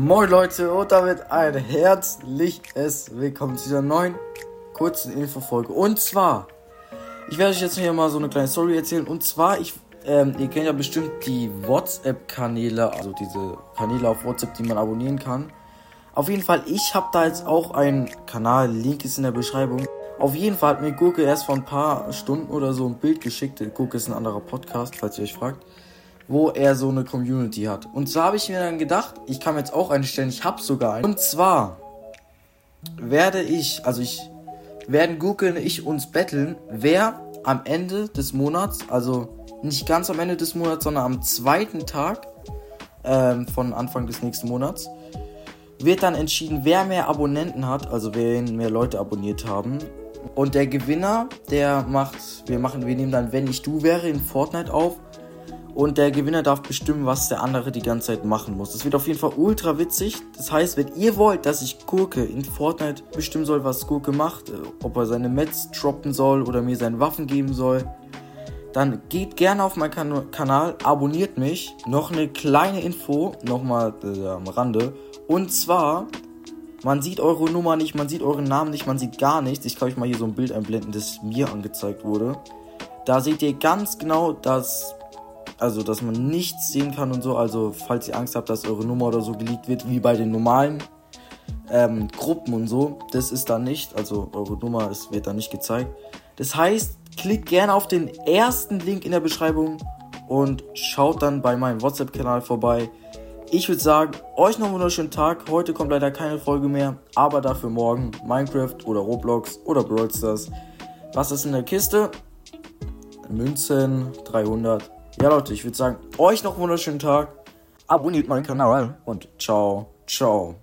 Moin Leute und damit ein herzliches Willkommen zu dieser neuen kurzen Infofolge. Und zwar, ich werde euch jetzt hier mal so eine kleine Story erzählen. Und zwar, ich, ähm, ihr kennt ja bestimmt die WhatsApp-Kanäle, also diese Kanäle auf WhatsApp, die man abonnieren kann. Auf jeden Fall, ich habe da jetzt auch einen Kanal, Link ist in der Beschreibung. Auf jeden Fall hat mir Gurke erst vor ein paar Stunden oder so ein Bild geschickt. Gurke ist ein anderer Podcast, falls ihr euch fragt wo er so eine Community hat. Und so habe ich mir dann gedacht, ich kann mir jetzt auch eine stellen, ich habe sogar eine. Und zwar werde ich, also ich, werden Google und ich uns betteln, wer am Ende des Monats, also nicht ganz am Ende des Monats, sondern am zweiten Tag ähm, von Anfang des nächsten Monats, wird dann entschieden, wer mehr Abonnenten hat, also wer mehr Leute abonniert haben. Und der Gewinner, der macht, wir machen, wir nehmen dann, wenn ich du wäre, in Fortnite auf und der Gewinner darf bestimmen, was der andere die ganze Zeit machen muss. Das wird auf jeden Fall ultra witzig. Das heißt, wenn ihr wollt, dass ich Gurke in Fortnite bestimmen soll, was Gurke macht, äh, ob er seine Mets droppen soll oder mir seine Waffen geben soll, dann geht gerne auf meinen kan Kanal, abonniert mich. Noch eine kleine Info, nochmal äh, am Rande. Und zwar, man sieht eure Nummer nicht, man sieht euren Namen nicht, man sieht gar nichts. Ich kann euch mal hier so ein Bild einblenden, das mir angezeigt wurde. Da seht ihr ganz genau, dass also dass man nichts sehen kann und so. Also falls ihr Angst habt, dass eure Nummer oder so geleakt wird, wie bei den normalen ähm, Gruppen und so, das ist da nicht. Also eure Nummer ist, wird da nicht gezeigt. Das heißt, klickt gerne auf den ersten Link in der Beschreibung und schaut dann bei meinem WhatsApp-Kanal vorbei. Ich würde sagen, euch noch einen wunderschönen Tag. Heute kommt leider keine Folge mehr, aber dafür morgen Minecraft oder Roblox oder Brawl Stars. Was ist in der Kiste? Münzen 300. Ja, Leute, ich würde sagen, euch noch einen wunderschönen Tag. Abonniert meinen Kanal und ciao, ciao.